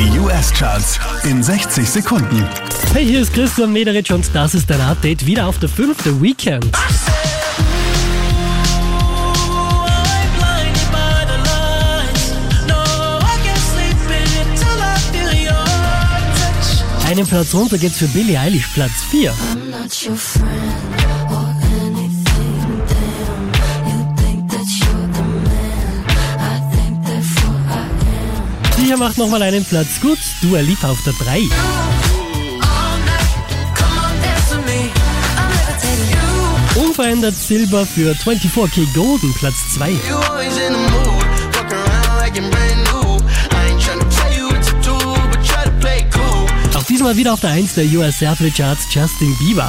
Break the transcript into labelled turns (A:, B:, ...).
A: Die US-Charts in 60 Sekunden.
B: Hey, hier ist Christian Mederich und das ist dein Update wieder auf der fünfte Weekend. Einen Platz runter geht's für Billie Eilish, Platz 4. Sicher macht nochmal einen Platz gut. Dua Lipa auf der 3.
C: All night, come on, dance with me. I'm levitating you.
B: Unverändert Silber für 24K Golden, Platz 2.
D: You always in the mood, fuck around like you're brand new. I ain't tryna tell you what to do, but try to play it cool.
B: Auch diesmal wieder auf der 1 der US Airplay Charts Justin Bieber.